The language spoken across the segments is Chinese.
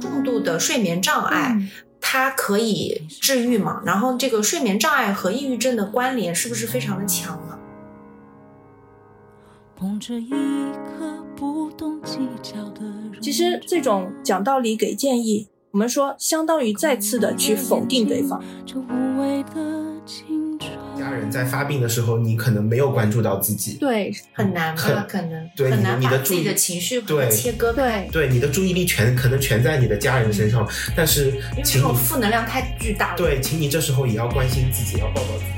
重度的睡眠障碍，它可以治愈吗？然后这个睡眠障碍和抑郁症的关联是不是非常的强呢？其实这种讲道理给建议，我们说相当于再次的去否定对方。家人在发病的时候，你可能没有关注到自己，对，很难吧？可能对很难你的把自己的情绪对切割开，对，对你的注意力全可能全在你的家人身上，但是因为这请你种负能量太巨大了。对，请你这时候也要关心自己，要抱抱自己。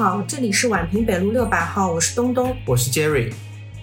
好，这里是宛平北路六百号，我是东东。我是 Jerry，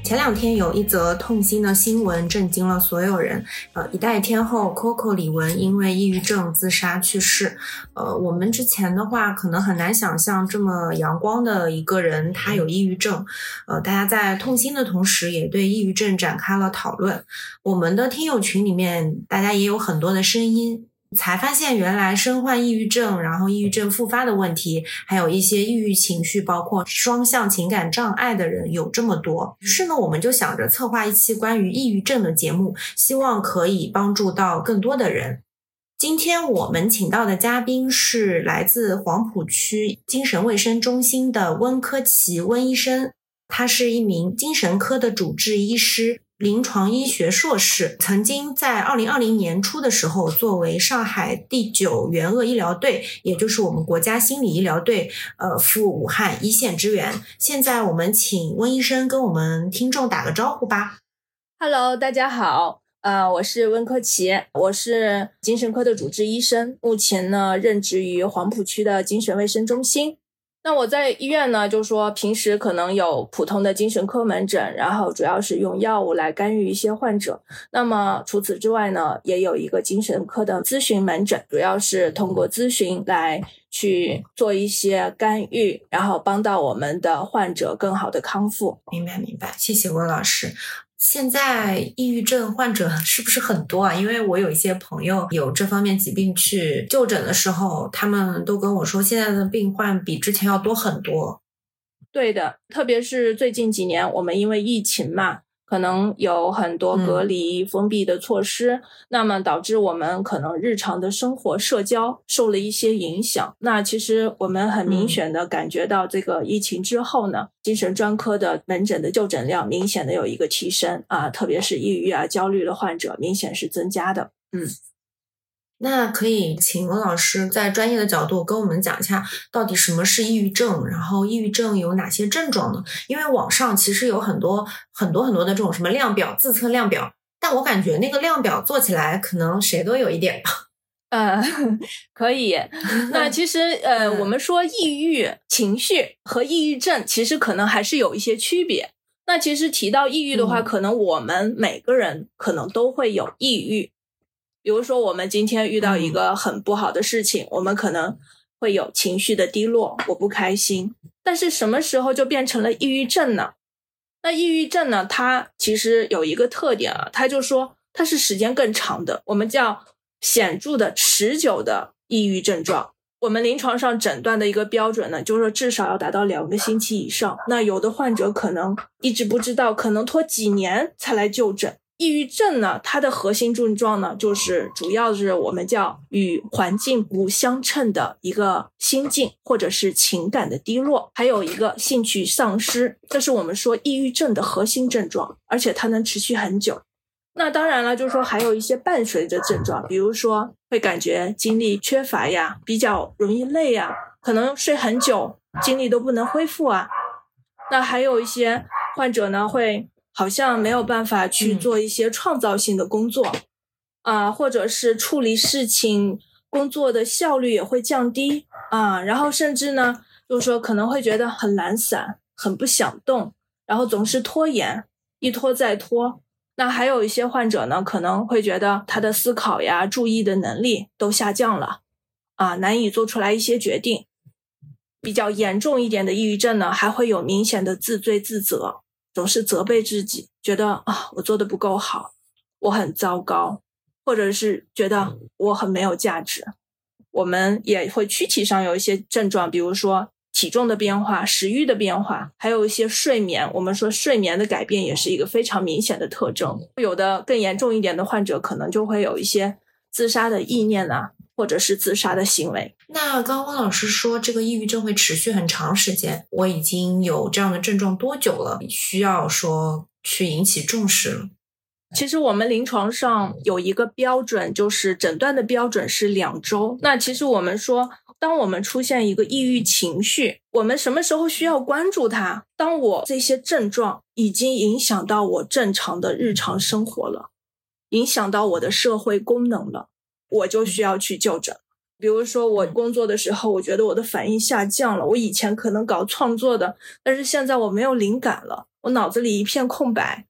前两天有一则痛心的新闻震惊了所有人。呃，一代天后 Coco 李玟因为抑郁症自杀去世。呃，我们之前的话可能很难想象这么阳光的一个人，他有抑郁症。呃，大家在痛心的同时，也对抑郁症展开了讨论。我们的听友群里面，大家也有很多的声音。才发现，原来身患抑郁症，然后抑郁症复发的问题，还有一些抑郁情绪，包括双向情感障碍的人有这么多。于是呢，我们就想着策划一期关于抑郁症的节目，希望可以帮助到更多的人。今天我们请到的嘉宾是来自黄浦区精神卫生中心的温科奇温医生，他是一名精神科的主治医师。临床医学硕士，曾经在二零二零年初的时候，作为上海第九援鄂医疗队，也就是我们国家心理医疗队，呃，赴武汉一线支援。现在我们请温医生跟我们听众打个招呼吧。Hello，大家好，呃，我是温科奇，我是精神科的主治医生，目前呢任职于黄浦区的精神卫生中心。那我在医院呢，就说平时可能有普通的精神科门诊，然后主要是用药物来干预一些患者。那么除此之外呢，也有一个精神科的咨询门诊，主要是通过咨询来去做一些干预，然后帮到我们的患者更好的康复。明白，明白，谢谢温老师。现在抑郁症患者是不是很多啊？因为我有一些朋友有这方面疾病去就诊的时候，他们都跟我说，现在的病患比之前要多很多。对的，特别是最近几年，我们因为疫情嘛，可能有很多隔离、封闭的措施，那么导致我们可能日常的生活、社交受了一些影响。那其实我们很明显的感觉到，这个疫情之后呢，精神专科的门诊的就诊量明显的有一个提升啊，特别是抑郁啊、焦虑的患者明显是增加的。嗯。那可以请温老师在专业的角度跟我们讲一下，到底什么是抑郁症，然后抑郁症有哪些症状呢？因为网上其实有很多很多很多的这种什么量表、自测量表，但我感觉那个量表做起来可能谁都有一点吧。呃，可以。那其实呃，嗯我们说抑郁情绪和抑郁症其实可能还是有一些区别。那其实提到抑郁的话，嗯可能我们每个人可能都会有抑郁。比如说，我们今天遇到一个很不好的事情，我们可能会有情绪的低落，我不开心。但是什么时候就变成了抑郁症呢？那抑郁症呢，它其实有一个特点啊，它就说它是时间更长的，我们叫显著的、持久的抑郁症状。我们临床上诊断的一个标准呢，就是说至少要达到两个星期以上。那有的患者可能一直不知道，可能拖几年才来就诊。抑郁症呢，它的核心症状呢，就是主要是我们叫与环境不相称的一个心境或者是情感的低落，还有一个兴趣丧失，这是我们说抑郁症的核心症状，而且它能持续很久。那当然了，就是说还有一些伴随着症状，比如说会感觉精力缺乏呀，比较容易累呀，可能睡很久，精力都不能恢复啊。那还有一些患者呢，会好像没有办法去嗯做一些创造性的工作，啊、或者是处理事情工作的效率也会降低啊，然后甚至呢，就是说可能会觉得很懒散，很不想动，然后总是拖延，一拖再拖。那还有一些患者呢，可能会觉得他的思考呀、注意的能力都下降了，啊，难以做出来一些决定。比较严重一点的抑郁症呢，还会有明显的自罪自责，总是责备自己，觉得啊，我做的不够好，我很糟糕，或者是觉得我很没有价值。我们也会躯体上有一些症状，比如说体重的变化、食欲的变化，还有一些睡眠。我们说睡眠的改变也是一个非常明显的特征。有的更严重一点的患者，可能就会有一些自杀的意念啊，或者是自杀的行为。那刚刚老师说这个抑郁症会持续很长时间，我已经有这样的症状多久了？需要说去引起重视了？其实我们临床上有一个标准，就是诊断的标准是两周。那其实我们说，当我们出现一个抑郁情绪，我们什么时候需要关注它？当我这些症状已经影响到我正常的日常生活了，影响到我的社会功能了，我就需要去就诊。比如说，我工作的时候，我觉得我的反应下降了。我以前可能搞创作的，但是现在我没有灵感了，我脑子里一片空白。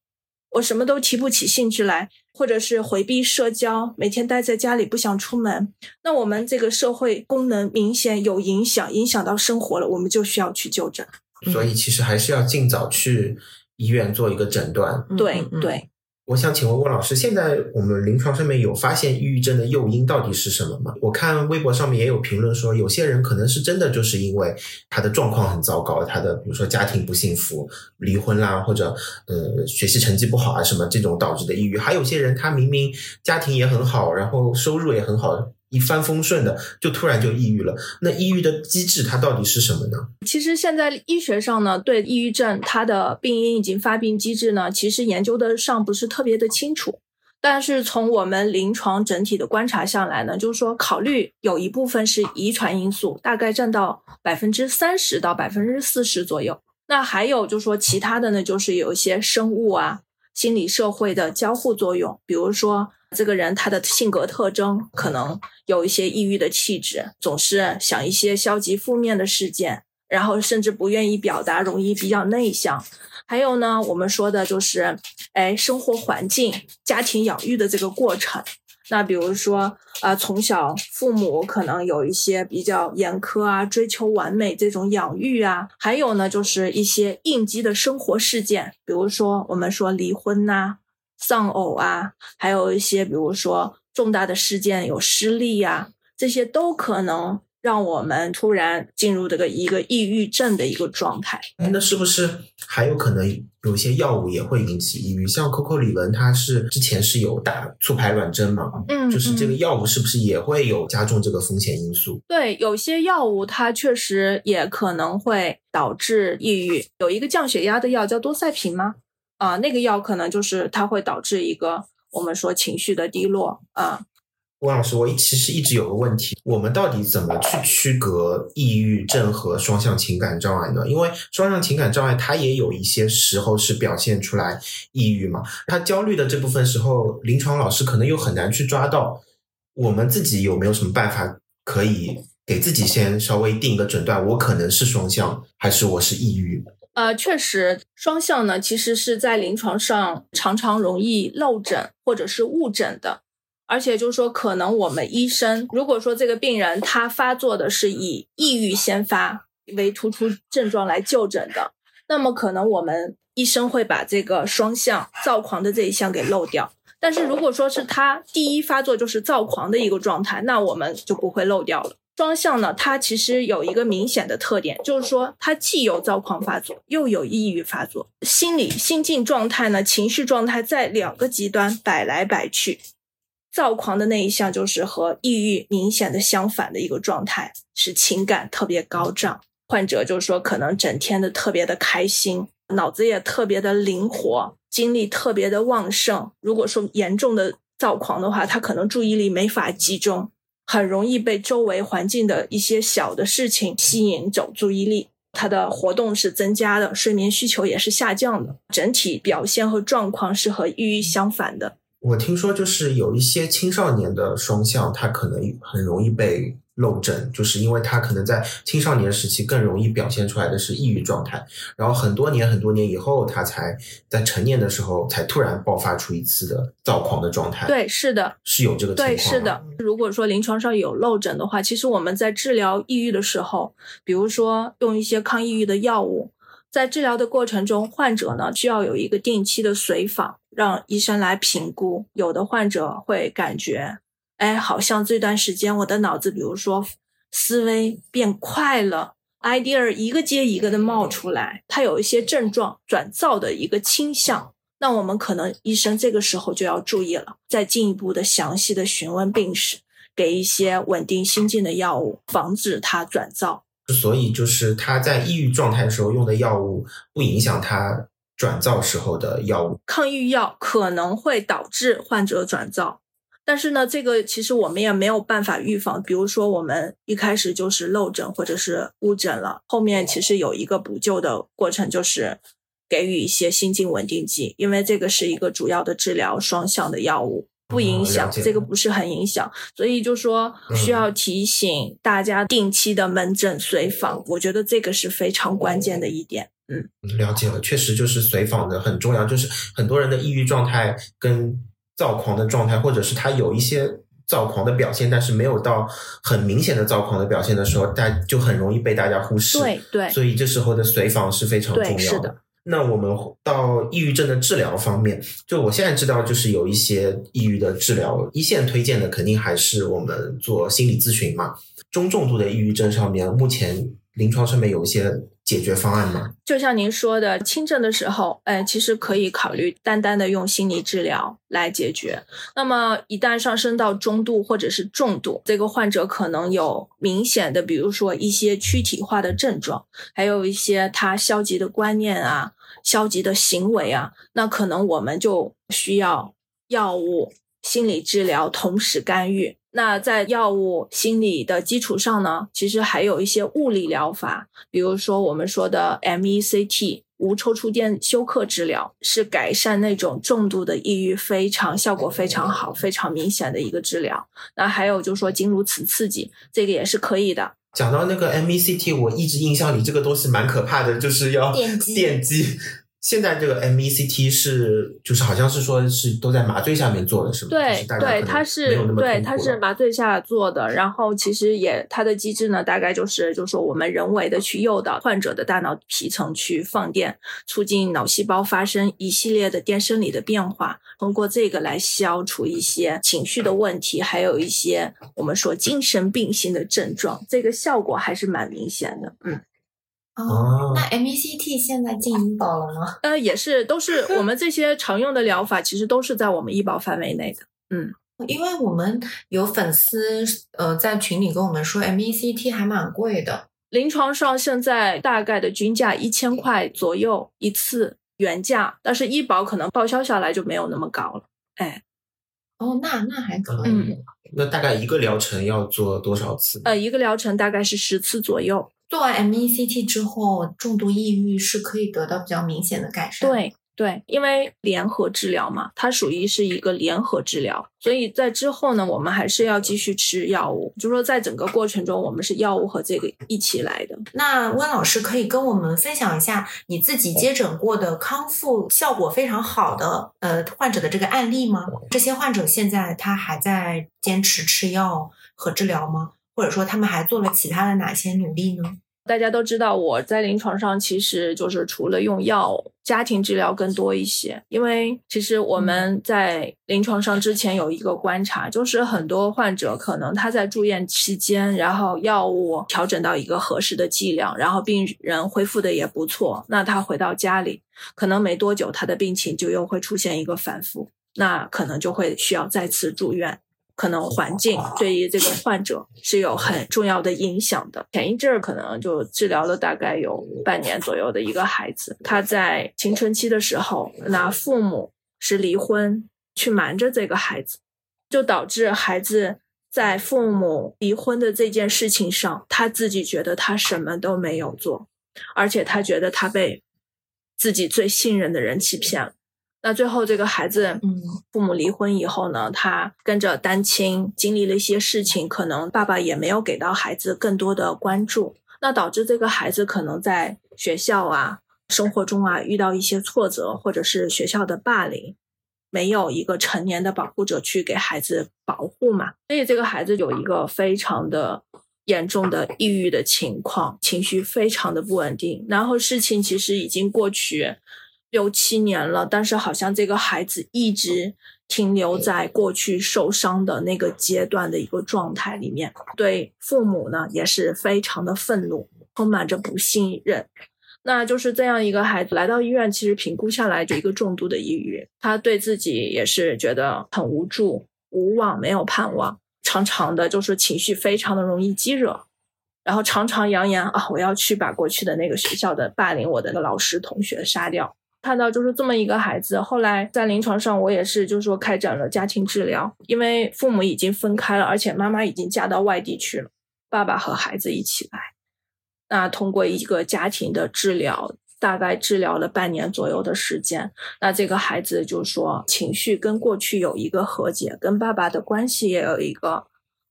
我什么都提不起兴致来，或者是回避社交，每天待在家里不想出门。那我们这个社会功能明显有影响，影响到生活了，我们就需要去就诊。所以其实还是要尽早去医院做一个诊断。对对。我想请问郭老师，现在我们临床上面有发现抑郁症的诱因到底是什么吗？我看微博上面也有评论说，有些人可能是真的就是因为他的状况很糟糕，他的比如说家庭不幸福、离婚啦，或者呃学习成绩不好啊什么这种导致的抑郁，还有些人他明明家庭也很好，然后收入也很好。一帆风顺的，就突然就抑郁了。那抑郁的机制它到底是什么呢？其实现在医学上呢，对抑郁症它的病因以及发病机制呢，其实研究的尚不是特别的清楚。但是从我们临床整体的观察下来呢，就是说考虑有一部分是遗传因素，大概占到百分之三十到百分之四十左右。那还有就是说其他的呢，就是有一些生物啊、心理社会的交互作用，比如说。这个人他的性格特征可能有一些抑郁的气质，总是想一些消极负面的事件，然后甚至不愿意表达，容易比较内向。还有呢，我们说的就是，哎，生活环境、家庭养育的这个过程。那比如说，啊，从小父母可能有一些比较严苛啊，追求完美这种养育啊。还有呢，就是一些应激的生活事件，比如说我们说离婚呐。丧偶啊，还有一些比如说重大的事件有失利呀，这些都可能让我们突然进入这个一个抑郁症的一个状态。哎，那是不是还有可能有些药物也会引起抑郁？像 Coco 李玟，他是之前是有打促排卵针嘛？嗯，就是这个药物是不是也会有加重这个风险因素？对，有些药物它确实也可能会导致抑郁。有一个降血压的药叫多塞平吗？啊，那个药可能就是它会导致一个我们说情绪的低落啊。汪老师，我其实一直有个问题，我们到底怎么去区隔抑郁症和双向情感障碍呢？因为双向情感障碍它也有一些时候是表现出来抑郁嘛，他焦虑的这部分时候，临床老师可能又很难去抓到。我们自己有没有什么办法可以给自己先稍微定一个诊断？我可能是双向，还是我是抑郁？呃，确实，双向呢，其实是在临床上常常容易漏诊或者是误诊的，而且就是说，可能我们医生如果说这个病人他发作的是以抑郁先发为突出症状来就诊的，那么可能我们医生会把这个双向躁狂的这一项给漏掉。但是如果说是他第一发作就是躁狂的一个状态，那我们就不会漏掉了。双向呢，它其实有一个明显的特点，就是说它既有躁狂发作，又有抑郁发作，心理心境状态呢，情绪状态在两个极端摆来摆去。躁狂的那一项就是和抑郁明显的相反的一个状态，是情感特别高涨，患者就是说可能整天的特别的开心，脑子也特别的灵活，精力特别的旺盛。如果说严重的躁狂的话，他可能注意力没法集中。很容易被周围环境的一些小的事情吸引走注意力，他的活动是增加的，睡眠需求也是下降的，整体表现和状况是和抑郁相反的。我听说，就是有一些青少年的双向，他可能很容易被。漏诊，就是因为他可能在青少年时期更容易表现出来的是抑郁状态，然后很多年很多年以后，他才在成年的时候才突然爆发出一次的躁狂的状态。对，是的，是有这个情况。对，是的。如果说临床上有漏诊的话，其实我们在治疗抑郁的时候，比如说用一些抗抑郁的药物。在治疗的过程中，患者呢需要有一个定期的随访，让医生来评估。有的患者会感觉，哎，好像这段时间我的脑子，比如说思维变快了，idea 一个接一个的冒出来，他有一些症状转躁的一个倾向。那我们可能医生这个时候就要注意了，再进一步的详细的询问病史，给一些稳定心境的药物，防止他转躁。所以就是他在抑郁状态的时候用的药物，不影响他转躁时候的药物。抗抑郁药可能会导致患者转躁，但是呢，这个其实我们也没有办法预防。比如说，我们一开始就是漏诊或者是误诊了，后面其实有一个补救的过程，就是给予一些心境稳定剂，因为这个是一个主要的治疗双向的药物。不影响，这个不是很影响，所以就说需要提醒大家定期的门诊随访，我觉得这个是非常关键的一点。嗯，了解了，确实就是随访的很重要，就是很多人的抑郁状态跟躁狂的状态，或者是他有一些躁狂的表现，但是没有到很明显的躁狂的表现的时候，大就很容易被大家忽视。对对，所以这时候的随访是非常重要的。那我们到抑郁症的治疗方面，就我现在知道，就是有一些抑郁的治疗，一线推荐的肯定还是我们做心理咨询嘛。中重度的抑郁症上面，目前临床上面有一些解决方案吗？就像您说的，轻症的时候，哎，其实可以考虑单单的用心理治疗来解决。那么一旦上升到中度或者是重度，这个患者可能有明显的，比如说一些躯体化的症状，还有一些他消极的观念啊。消极的行为啊，那可能我们就需要药物、心理治疗同时干预。那在药物、心理的基础上呢，其实还有一些物理疗法，比如说我们说的 MECT 无抽出电休克治疗，是改善那种重度的抑郁非常效果非常好、非常明显的一个治疗。那还有就是说经颅磁刺激，这个也是可以的。讲到那个 MECT，我一直印象里这个东西蛮可怕的，就是要电击。电击。现在这个 MECT 是，就是好像是说是都在麻醉下面做的，是吗？对对，它是对它是麻醉下做的，然后其实也它的机制呢，大概就是就是说我们人为的去诱导患者的大脑皮层去放电，促进脑细胞发生一系列的电生理的变化，通过这个来消除一些情绪的问题，还有一些我们说精神病性的症状，这个效果还是蛮明显的，嗯。哦，那 MECT 现在进医保了吗？呃，也是，都是 我们这些常用的疗法，其实都是在我们医保范围内的。嗯，因为我们有粉丝呃在群里跟我们说，MECT 还蛮贵的，临床上现在大概的均价一千块左右一次原价，但是医保可能报销下来就没有那么高了。哎，哦，那那还可以。那大概一个疗程要做多少次？呃，一个疗程大概是十次左右。做完 MECT 之后，重度抑郁是可以得到比较明显的改善。对对，因为联合治疗嘛，它属于是一个联合治疗，所以在之后呢，我们还是要继续吃药物。就说在整个过程中，我们是药物和这个一起来的。那温老师可以跟我们分享一下你自己接诊过的康复效果非常好的呃患者的这个案例吗？这些患者现在他还在坚持吃药和治疗吗？或者说他们还做了其他的哪些努力呢？大家都知道，我在临床上其实就是除了用药，家庭治疗更多一些。因为其实我们在临床上之前有一个观察，就是很多患者可能他在住院期间，然后药物调整到一个合适的剂量，然后病人恢复的也不错，那他回到家里，可能没多久他的病情就又会出现一个反复，那可能就会需要再次住院。可能环境对于这个患者是有很重要的影响的。前一阵儿可能就治疗了大概有半年左右的一个孩子，他在青春期的时候，那父母是离婚去瞒着这个孩子，就导致孩子在父母离婚的这件事情上，他自己觉得他什么都没有做，而且他觉得他被自己最信任的人欺骗了。那最后，这个孩子，嗯，父母离婚以后呢，他跟着单亲，经历了一些事情，可能爸爸也没有给到孩子更多的关注，那导致这个孩子可能在学校啊、生活中啊遇到一些挫折，或者是学校的霸凌，没有一个成年的保护者去给孩子保护嘛，所以这个孩子有一个非常的严重的抑郁的情况，情绪非常的不稳定。然后事情其实已经过去六七年了，但是好像这个孩子一直停留在过去受伤的那个阶段的一个状态里面，对父母呢也是非常的愤怒，充满着不信任。那就是这样一个孩子来到医院，其实评估下来就一个重度的抑郁，他对自己也是觉得很无助、无望、没有盼望，常常的就是情绪非常的容易激惹，然后常常扬言啊，我要去把过去的那个学校的霸凌我的老师、同学杀掉。看到就是这么一个孩子，后来在临床上我也是就是说开展了家庭治疗，因为父母已经分开了，而且妈妈已经嫁到外地去了，爸爸和孩子一起来。那通过一个家庭的治疗，大概治疗了半年左右的时间，那这个孩子就说情绪跟过去有一个和解，跟爸爸的关系也有一个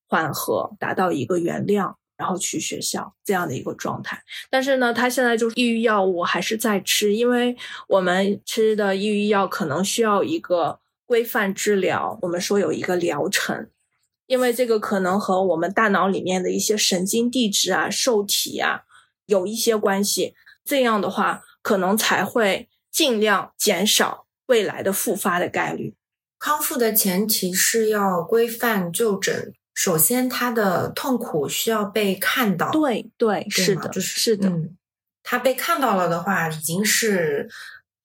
缓和，达到一个原谅，然后去学校这样的一个状态。但是呢，他现在就是抑郁药物还是在吃，因为我们吃的抑郁药可能需要一个规范治疗，我们说有一个疗程。因为这个可能和我们大脑里面的一些神经递质啊、受体啊有一些关系，这样的话可能才会尽量减少未来的复发的概率。康复的前提是要规范就诊，首先他的痛苦需要被看到。对对，是的，就是是的。他被看到了的话，已经是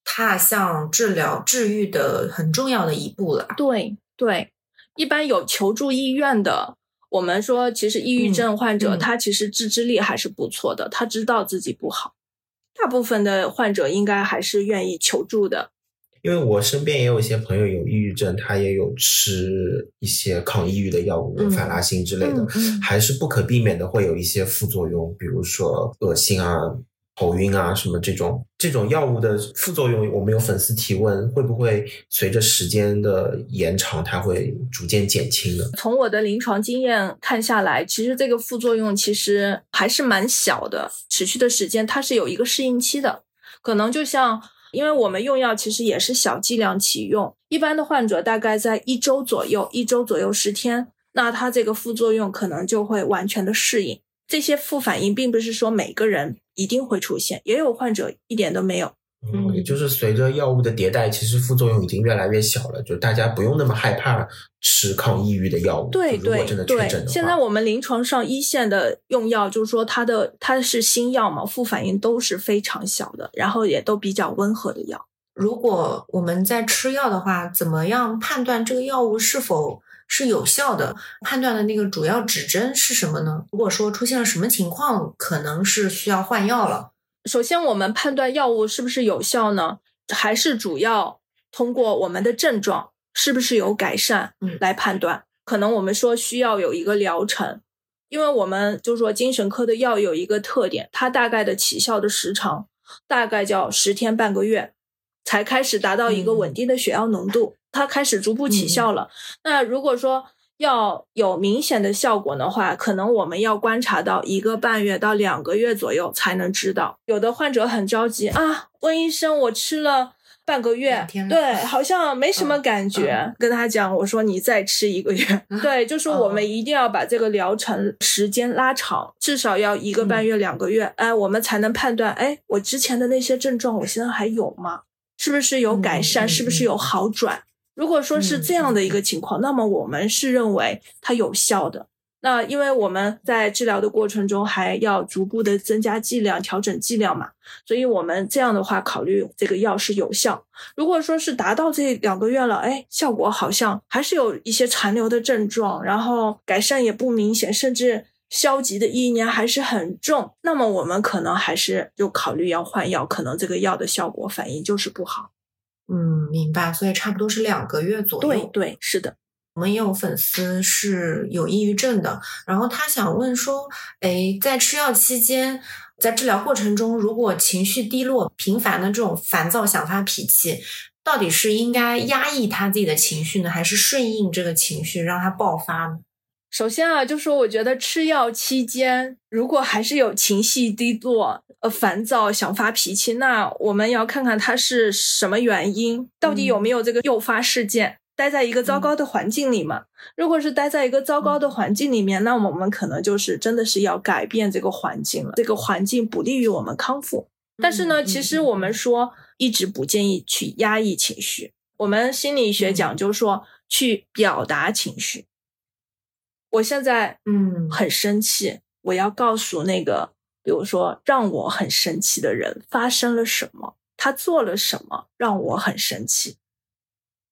踏向治疗治愈的很重要的一步了。对对。一般有求助意愿的，我们说，其实抑郁症患者他其实自制力还是不错的，他知道自己不好。大部分的患者应该还是愿意求助的。因为我身边也有一些朋友有抑郁症，他也有吃一些抗抑郁的药物，反拉辛之类的，还是不可避免的会有一些副作用，比如说恶心啊。头晕啊，什么这种这种药物的副作用，我们有粉丝提问，会不会随着时间的延长，它会逐渐减轻呢？从我的临床经验看下来，其实这个副作用其实还是蛮小的，持续的时间它是有一个适应期的。可能就像，因为我们用药其实也是小剂量起用，一般的患者大概在一周左右，一周左右十天，那他这个副作用可能就会完全的适应。这些副反应并不是说每个人一定会出现，也有患者一点都没有。嗯，也就是随着药物的迭代，其实副作用已经越来越小了，就大家不用那么害怕吃抗抑郁的药物。对对对，现在我们临床上一线的用药，就是说它的它是新药嘛，副反应都是非常小的，然后也都比较温和的药。如果我们在吃药的话，怎么样判断这个药物是否？是有效的判断的那个主要指针是什么呢？如果说出现了什么情况，可能是需要换药了。首先，我们判断药物是不是有效呢？还是主要通过我们的症状是不是有改善来判断。可能我们说需要有一个疗程，因为我们就说精神科的药有一个特点，它大概的起效的时长大概叫十天半个月，才开始达到一个稳定的血药浓度。它开始逐步起效了。那如果说要有明显的效果的话，可能我们要观察到一个半月到两个月左右才能知道。有的患者很着急啊，问医生，我吃了半个月，对，好像没什么感觉。跟他讲，我说你再吃一个月，对，就是我们一定要把这个疗程时间拉长，至少要一个半月、两个月，哎，我们才能判断，哎，我之前的那些症状，我现在还有吗？是不是有改善？是不是有好转？如果说是这样的一个情况，那么我们是认为它有效的。那因为我们在治疗的过程中还要逐步的增加剂量、调整剂量嘛，所以我们这样的话考虑这个药是有效。如果说是达到这两个月了，哎，效果好像还是有一些残留的症状，然后改善也不明显，甚至消极的意念还是很重，那么我们可能还是就考虑要换药，可能这个药的效果反应就是不好。嗯，明白。所以差不多是两个月左右。对对，是的。我们也有粉丝是有抑郁症的，然后他想问说，哎，在吃药期间，在治疗过程中，如果情绪低落、频繁的这种烦躁、想发脾气，到底是应该压抑他自己的情绪呢，还是顺应这个情绪让他爆发呢？首先啊，就说我觉得吃药期间，如果还是有情绪低落、呃烦躁、想发脾气，那我们要看看它是什么原因，到底有没有这个诱发事件。待在一个糟糕的环境里嘛。如果是待在一个糟糕的环境里面，那我们可能就是真的是要改变这个环境了。这个环境不利于我们康复。但是呢，其实我们说一直不建议去压抑情绪。我们心理学讲究说去表达情绪。我现在嗯很生气，我要告诉那个，比如说让我很生气的人发生了什么，他做了什么让我很生气，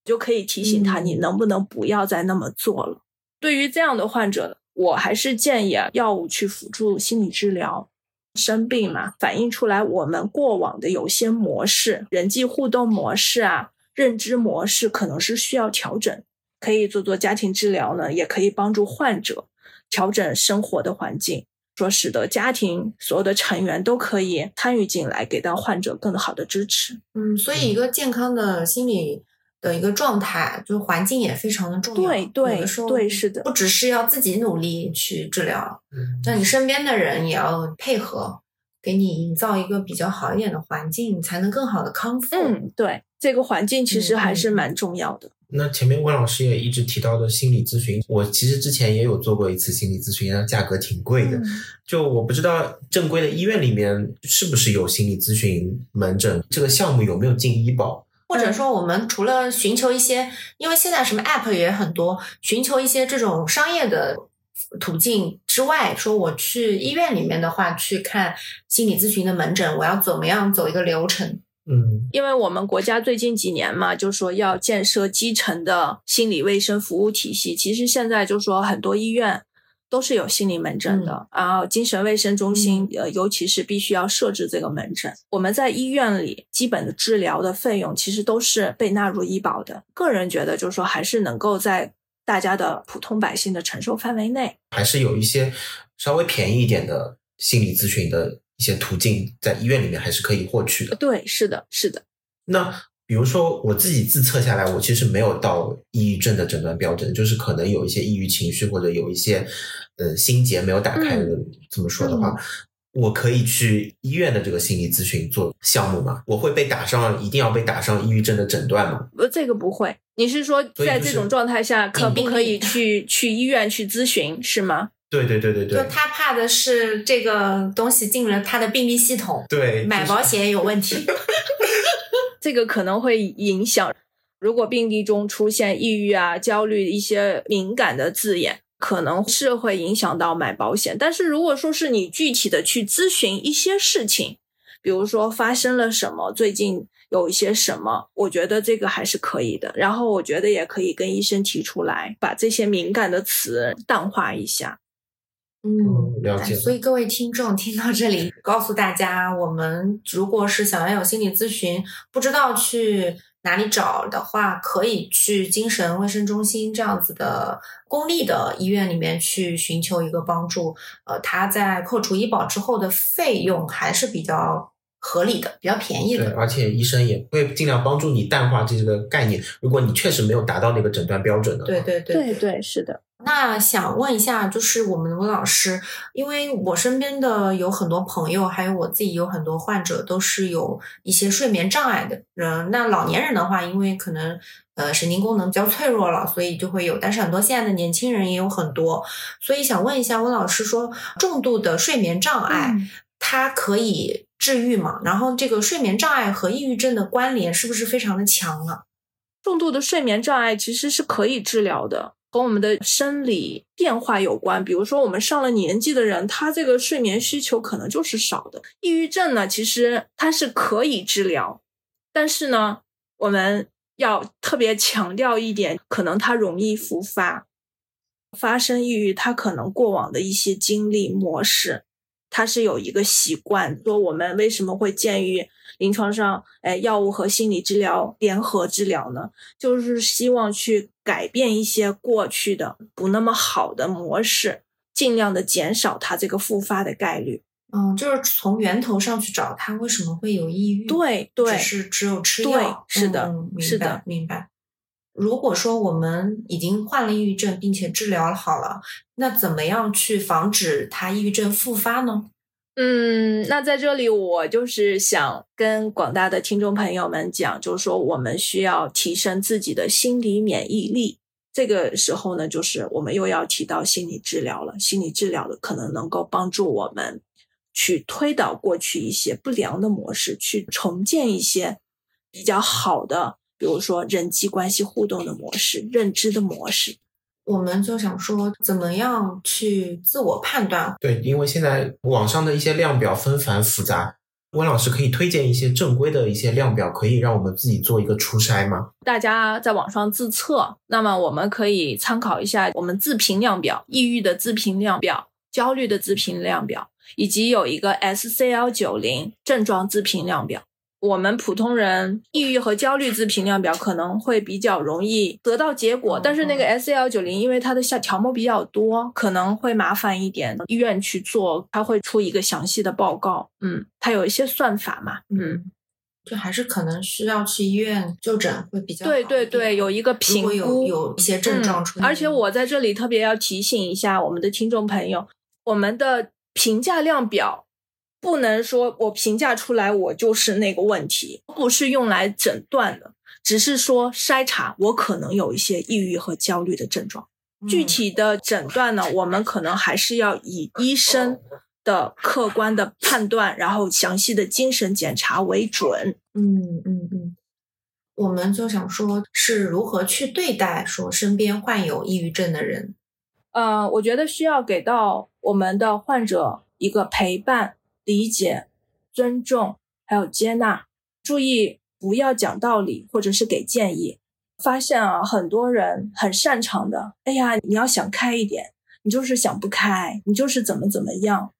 就可以提醒他，嗯你能不能不要再那么做了？对于这样的患者，我还是建议啊，药物去辅助心理治疗。生病嘛，反映出来我们过往的有些模式、人际互动模式啊、认知模式，可能是需要调整。可以做做家庭治疗呢，也可以帮助患者调整生活的环境，说使得家庭所有的成员都可以参与进来，给到患者更好的支持。嗯，所以一个健康的心理的一个状态，就是环境也非常的重要。对对对是的不只是要自己努力去治疗，嗯那你身边的人也要配合，给你营造一个比较好一点的环境，你才能更好的康复。嗯，对，这个环境其实还是蛮重要的。那前面温老师也一直提到的心理咨询，我其实之前也有做过一次心理咨询，但价格挺贵的。嗯就我不知道正规的医院里面是不是有心理咨询门诊，这个项目有没有进医保？或者说，我们除了寻求一些，因为现在什么 app 也很多，寻求一些这种商业的途径之外，说我去医院里面的话，去看心理咨询的门诊，我要怎么样走一个流程？嗯因为我们国家最近几年嘛，就说要建设基层的心理卫生服务体系。其实现在就说很多医院都是有心理门诊的，然后精神卫生中心，呃，尤其是必须要设置这个门诊。我们在医院里基本的治疗的费用其实都是被纳入医保的。个人觉得，就是说还是能够在大家的普通百姓的承受范围内。还是有一些稍微便宜一点的心理咨询的一些途径，在医院里面还是可以获取的。对，是的，是的。那比如说我自己自测下来，我其实没有到抑郁症的诊断标准，就是可能有一些抑郁情绪或者有一些呃心结没有打开的。这么说的话，我可以去医院的这个心理咨询做项目吗？我会被打上，一定要被打上抑郁症的诊断吗？呃，这个不会。你是说在这种状态下，可不可以去去医院去咨询，是吗？对对对对对就对他怕的是这个东西进了他的病历系统，对，就是买保险有问题。这个可能会影响。如果病例中出现抑郁啊、焦虑一些敏感的字眼，可能是会影响到买保险。但是如果说是你具体的去咨询一些事情，比如说发生了什么，最近有一些什么，我觉得这个还是可以的。然后我觉得也可以跟医生提出来，把这些敏感的词淡化一下。嗯，嗯了解。所以各位听众听到这里，告诉大家，我们如果是想要有心理咨询，不知道去哪里找的话，可以去精神卫生中心这样子的公立的医院里面去寻求一个帮助。呃，它在扣除医保之后的费用还是比较合理的，比较便宜对，的。而且医生也会尽量帮助你淡化这个概念。如果你确实没有达到那个诊断标准的话，对对对对对，是的。那想问一下，就是我们的温老师，因为我身边的有很多朋友，还有我自己有很多患者，都是有一些睡眠障碍的人。那老年人的话，因为可能呃神经功能比较脆弱了，所以就会有。但是很多现在的年轻人也有很多，所以想问一下温老师说，重度的睡眠障碍，嗯它可以治愈吗？然后这个睡眠障碍和抑郁症的关联是不是非常的强啊？重度的睡眠障碍其实是可以治疗的，和我们的生理变化有关。比如说，我们上了年纪的人，他这个睡眠需求可能就是少的。抑郁症呢，其实它是可以治疗，但是呢，我们要特别强调一点，可能它容易复发。发生抑郁，它可能过往的一些经历模式，它是有一个习惯。说我们为什么会建议临床上，哎，药物和心理治疗联合治疗呢？就是希望去改变一些过去的不那么好的模式，尽量的减少它这个复发的概率。嗯，就是从源头上去找他为什么会有抑郁。对对只是只有吃对药。是的是的明白明白。如果说我们已经患了抑郁症，并且治疗好了，那怎么样去防止他抑郁症复发呢？嗯，那在这里我就是想跟广大的听众朋友们讲，就是说我们需要提升自己的心理免疫力。这个时候呢，就是我们又要提到心理治疗了。心理治疗的可能能够帮助我们去推导过去一些不良的模式，去重建一些比较好的，比如说人际关系互动的模式、认知的模式。我们就想说，怎么样去自我判断？对，因为现在网上的一些量表纷繁复杂，温老师可以推荐一些正规的一些量表，可以让我们自己做一个初筛吗？大家在网上自测，那么我们可以参考一下我们自评量表，抑郁的自评量表、焦虑的自评量表，以及有一个 SCL 九零症状自评量表。我们普通人抑郁和焦虑自评量表可能会比较容易得到结果，但是那个 S L 九零，因为它的下条目比较多，可能会麻烦一点。医院去做，它会出一个详细的报告。嗯，它有一些算法嘛。嗯，就还是可能需要去医院就诊会比较对对对，有一个评估，有有一些症状出现。而且我在这里特别要提醒一下我们的听众朋友，我们的评价量表。不能说我评价出来我就是那个问题，不是用来诊断的，只是说筛查我可能有一些抑郁和焦虑的症状。具体的诊断呢，我们可能还是要以医生的客观的判断，然后详细的精神检查为准。嗯嗯嗯，我们就想说是如何去对待说身边患有抑郁症的人。呃，我觉得需要给到我们的患者一个陪伴。理解、尊重，还有接纳，注意不要讲道理或者是给建议。发现啊，很多人很擅长的，哎呀，你要想开一点，你就是想不开，你就是怎么怎么样。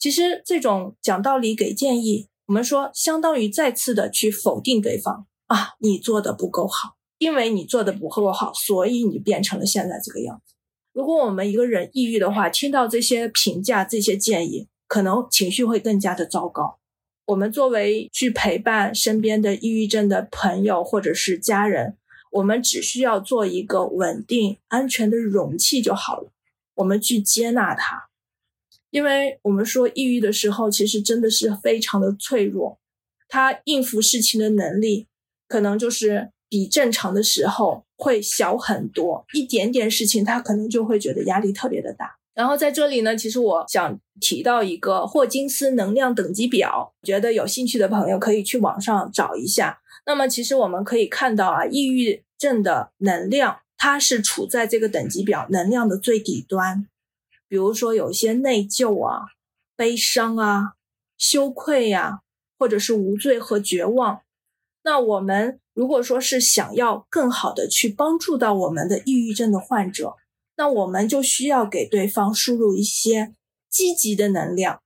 其实这种讲道理、给建议，我们说相当于再次的去否定对方啊，你做的不够好，因为你做的不够好，所以你变成了现在这个样子。如果我们一个人抑郁的话，听到这些评价、这些建议。可能情绪会更加的糟糕。我们作为去陪伴身边的抑郁症的朋友或者是家人，我们只需要做一个稳定、安全的容器就好了。我们去接纳他，因为我们说抑郁的时候，其实真的是非常的脆弱，他应付事情的能力可能就是比正常的时候会小很多。一点点事情，他可能就会觉得压力特别的大。然后在这里呢，其实我想提到一个霍金斯能量等级表，觉得有兴趣的朋友可以去网上找一下。那么其实我们可以看到啊，抑郁症的能量它是处在这个等级表能量的最底端。比如说有些内疚啊、悲伤啊、羞愧呀，或者是无罪和绝望。那我们如果说是想要更好的去帮助到我们的抑郁症的患者。那我们就需要给对方输入一些积极的能量，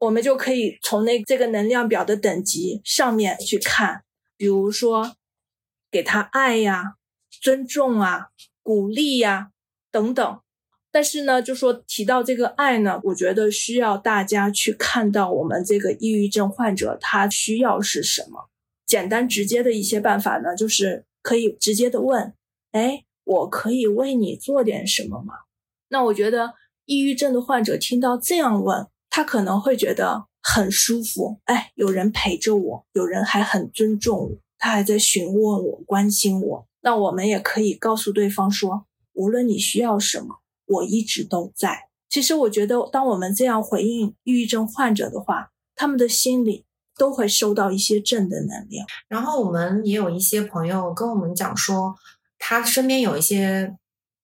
我们就可以从那这个能量表的等级上面去看，比如说给他爱呀、尊重啊、鼓励呀等等。但是呢，就说提到这个爱呢，我觉得需要大家去看到我们这个抑郁症患者他需要是什么。简单直接的一些办法呢，就是可以直接的问，哎。我可以为你做点什么吗？那我觉得抑郁症的患者听到这样问，他可能会觉得很舒服。哎，有人陪着我，有人还很尊重我，他还在询问我、关心我。那我们也可以告诉对方说，无论你需要什么，我一直都在。其实我觉得，当我们这样回应抑郁症患者的话，他们的心里都会收到一些正的能量。然后我们也有一些朋友跟我们讲说。他身边有一些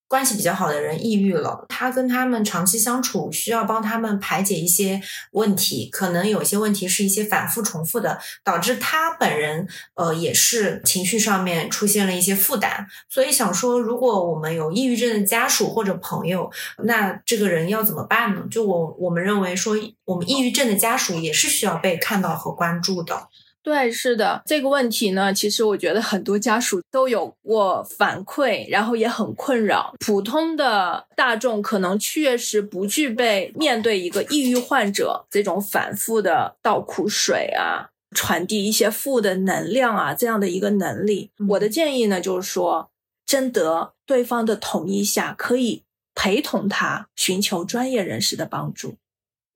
关系比较好的人抑郁了，他跟他们长期相处，需要帮他们排解一些问题，可能有些问题是一些反复重复的，导致他本人呃也是情绪上面出现了一些负担。所以想说，如果我们有抑郁症的家属或者朋友，那这个人要怎么办呢？就我我们认为说，我们抑郁症的家属也是需要被看到和关注的。对，是的，这个问题呢，其实我觉得很多家属都有过反馈，然后也很困扰。普通的大众可能确实不具备面对一个抑郁患者这种反复的倒苦水啊，传递一些负的能量啊这样的一个能力。我的建议呢，就是说，征得对方的同意下，可以陪同他寻求专业人士的帮助。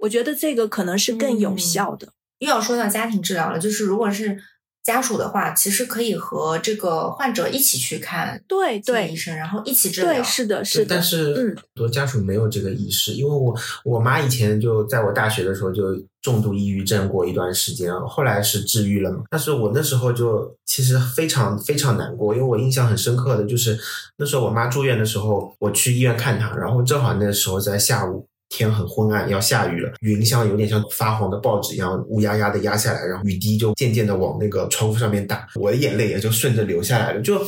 我觉得这个可能是更有效的。又要说到家庭治疗了，就是如果是家属的话，其实可以和这个患者一起去看对对医生，然后一起治疗。对，是的，是的。但是嗯很多家属没有这个意识，因为我我妈以前就在我大学的时候就重度抑郁症过一段时间，后来是治愈了嘛。但是我那时候就其实非常非常难过，因为我印象很深刻的就是那时候我妈住院的时候，我去医院看她，然后正好那时候在下午。天很昏暗，要下雨了，云像有点像发黄的报纸一样乌压压的压下来，然后雨滴就渐渐的往那个窗户上面打，我的眼泪也就顺着流下来了。就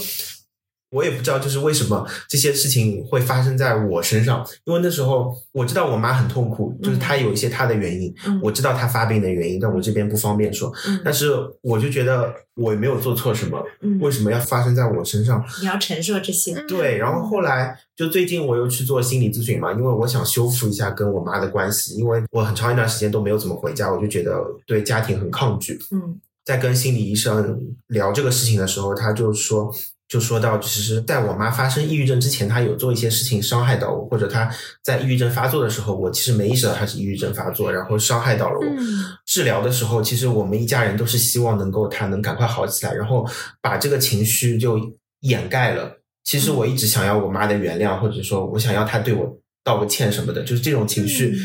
我也不知道，就是为什么这些事情会发生在我身上，因为那时候我知道我妈很痛苦，就是她有一些她的原因，嗯我知道她发病的原因，但我这边不方便说。嗯但是我就觉得我也没有做错什么，嗯为什么要发生在我身上？你要承受这些。嗯对，然后后来就最近我又去做心理咨询嘛，因为我想修复一下跟我妈的关系，因为我很长一段时间都没有怎么回家，我就觉得对家庭很抗拒。嗯在跟心理医生聊这个事情的时候，他就说，就说到，其实在我妈发生抑郁症之前，她有做一些事情伤害到我，或者她在抑郁症发作的时候，我其实没意识到她是抑郁症发作，然后伤害到了我。嗯治疗的时候，其实我们一家人都是希望能够她能赶快好起来，然后把这个情绪就掩盖了。其实我一直想要我妈的原谅，或者说我想要她对我道个歉什么的，就是这种情绪嗯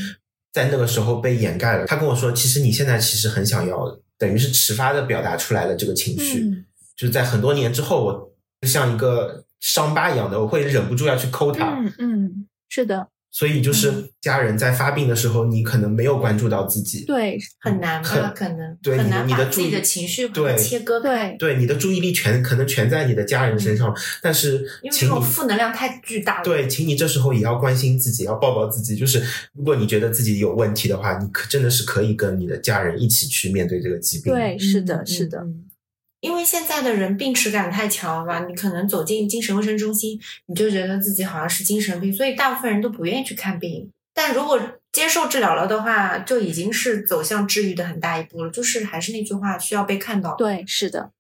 在那个时候被掩盖了。她跟我说，其实你现在其实很想要，等于是迟发的表达出来了这个情绪。嗯就是在很多年之后，我就像一个伤疤一样的，我会忍不住要去抠它。嗯嗯，是的，所以就是嗯家人在发病的时候，你可能没有关注到自己，对很难吧？很可能对你很难你的注意把自己的情绪把对切割开，对对你的注意力全可能全在你的家人身上，但是嗯因为你种负能量太巨大了。对，请你这时候也要关心自己，要抱抱自己。就是如果你觉得自己有问题的话，你可真的是可以跟你的家人一起去面对这个疾病。对，是的，嗯是的，。嗯因为现在的人病耻感太强了吧？你可能走进精神卫生中心，你就觉得自己好像是精神病，所以大部分人都不愿意去看病。但如果接受治疗了的话，就已经是走向治愈的很大一步了。就是还是那句话，需要被看到。对，是的，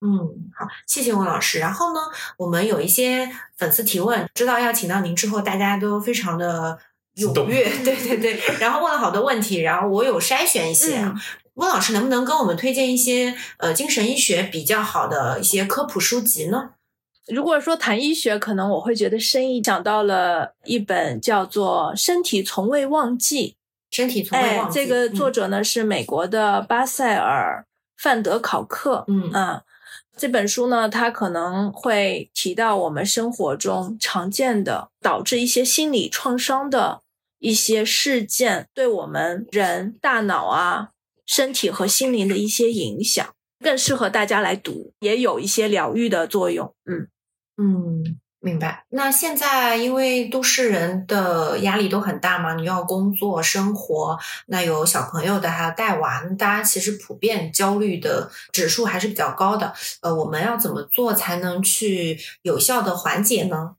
嗯，好，谢谢温老师。然后呢，我们有一些粉丝提问，知道要请到您之后，大家都非常的踊跃，对对对，然后问了好多问题，然后我有筛选一些啊。嗯温老师能不能跟我们推荐一些呃精神医学比较好的一些科普书籍呢？如果说谈医学，可能我会觉得深意想到了一本叫做《身体从未忘记身体》，从未哎忘，记。这个作者，者呢是美国的巴塞尔范德考克，嗯啊，这本书呢，它可能会提到我们生活中常见的导致一些心理创伤的一些事件，对我们人大脑啊、身体和心灵的一些影响，更适合大家来读，也有一些疗愈的作用。嗯，嗯，明白。那现在因为都市人的压力都很大嘛，你要工作、生活，那有小朋友的，还有带娃，大家其实普遍焦虑的指数还是比较高的。呃，我们要怎么做才能去有效的缓解呢？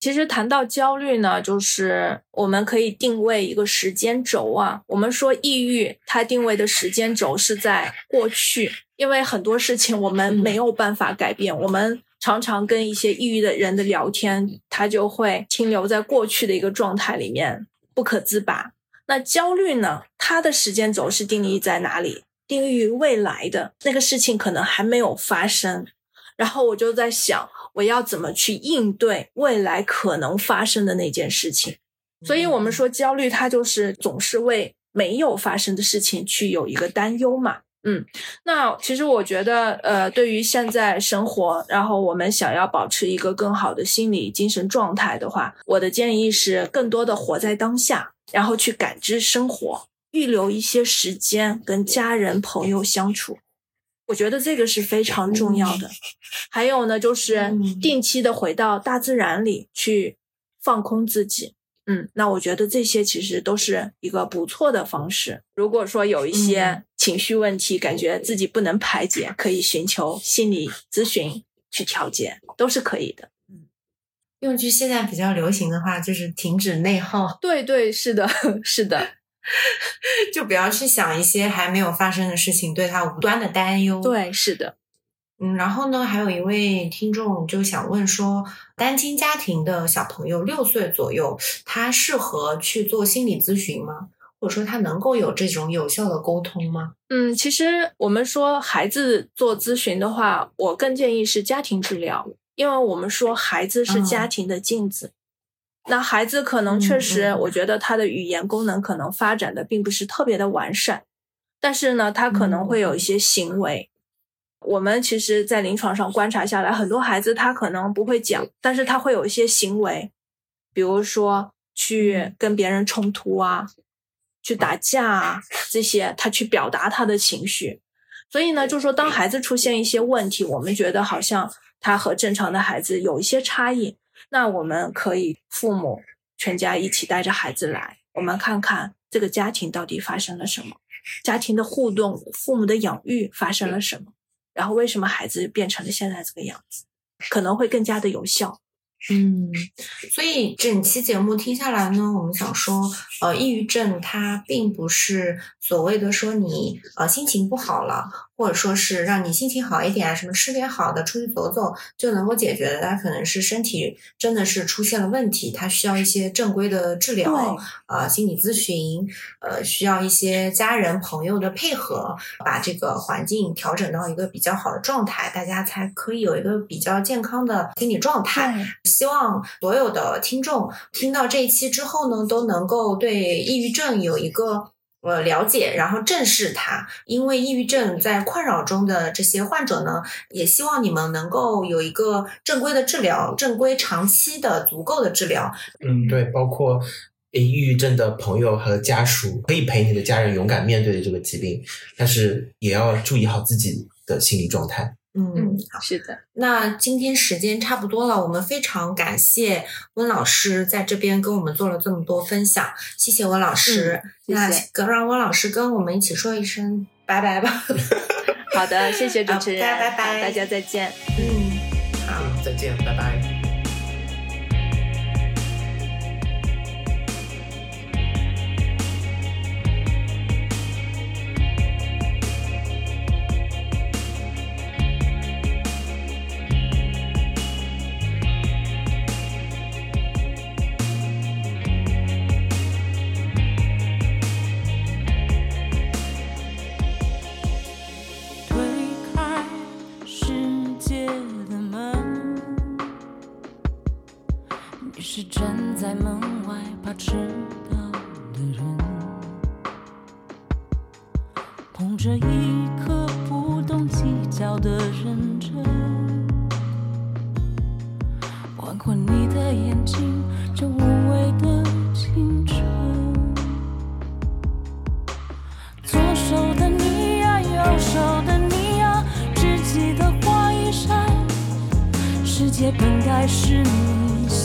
其实谈到焦虑呢，就是我们可以定位一个时间轴啊。我们说抑郁，它定位的时间轴是在过去，因为很多事情我们嗯没有办法改变。我们常常跟一些抑郁的人的聊天，他就会停留在过去的一个状态里面，不可自拔。那焦虑呢，它的时间轴是定义在哪里？定义于未来的那个事情可能还没有发生，然后我就在想，我要怎么去应对未来可能发生的那件事情。所以，我们说焦虑，它就是总是为没有发生的事情去有一个担忧嘛。嗯，那其实我觉得，呃，对于现在生活，然后我们想要保持一个更好的心理精神状态的话，我的建议是更多的活在当下，然后去感知生活，预留一些时间跟家人朋友相处。我觉得这个是非常重要的。还有呢，就是嗯定期的回到大自然里去放空自己。嗯，那我觉得这些其实都是一个不错的方式。如果说有一些嗯情绪问题，感觉自己不能排解，可以寻求心理咨询去调节，都是可以的。用句现在比较流行的话，就是停止内耗，对对，是的，是的，就不要去想一些还没有发生的事情，对他无端的担忧。对，是的。嗯，然后呢，还有一位听众就想问说，单亲家庭的小朋友六岁左右，他适合去做心理咨询吗？或者说他能够有这种有效的沟通吗？嗯，其实我们说孩子做咨询的话，我更建议是家庭治疗，因为我们说孩子是家庭的镜子。那孩子可能确实，我觉得他的语言功能可能发展的并不是特别的完善，但是呢，他可能会有一些行为。我们其实，在临床上观察下来，很多孩子他可能不会讲，但是他会有一些行为，比如说去跟别人冲突啊，去打架啊，这些他去表达他的情绪。所以呢，就说当孩子出现一些问题，我们觉得好像他和正常的孩子有一些差异。那我们可以父母全家一起带着孩子来，我们看看这个家庭到底发生了什么，家庭的互动、父母的养育发生了什么，然后为什么孩子变成了现在这个样子，可能会更加的有效。嗯，所以整期节目听下来呢，我们想说，呃，抑郁症它并不是所谓的说你呃心情不好了。或者说是让你心情好一点啊，什么吃点好的，出去走走就能够解决的。他可能是身体真的是出现了问题，他需要一些正规的治疗，啊，心理咨询，呃，需要一些家人朋友的配合，把这个环境调整到一个比较好的状态，大家才可以有一个比较健康的心理状态。希望所有的听众听到这一期之后呢，都能够对抑郁症有一个。呃，了解，然后正视它，因为抑郁症在困扰中的这些患者呢，也希望你们能够有一个正规的治疗，正规长期的足够的治疗。嗯，对，包括抑郁症的朋友和家属，可以陪你的家人勇敢面对这个疾病，但是也要注意好自己的心理状态。嗯，好，是的。那今天时间差不多了，我们非常感谢温老师在这边跟我们做了这么多分享，谢谢温老师。那跟让温老师跟我们一起说一声拜拜吧。好的，谢谢主持人，拜拜，大家再见。嗯，好，再见，拜拜。你是站在门外怕迟到的人，捧着一颗不懂计较的认真，换过你的眼睛，这无畏的青春。左手的你呀，右手的你呀，只记得花一扇，世界本该是你。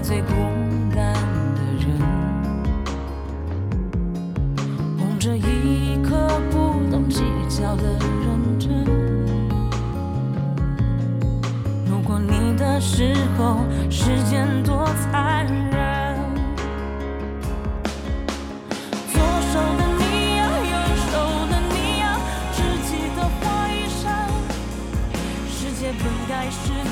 最孤单的人，捧着一颗不懂计较的认真。路过你的时候，时间多残忍。左手的你呀，右手的你呀，只记得花衣裳。世界本该是。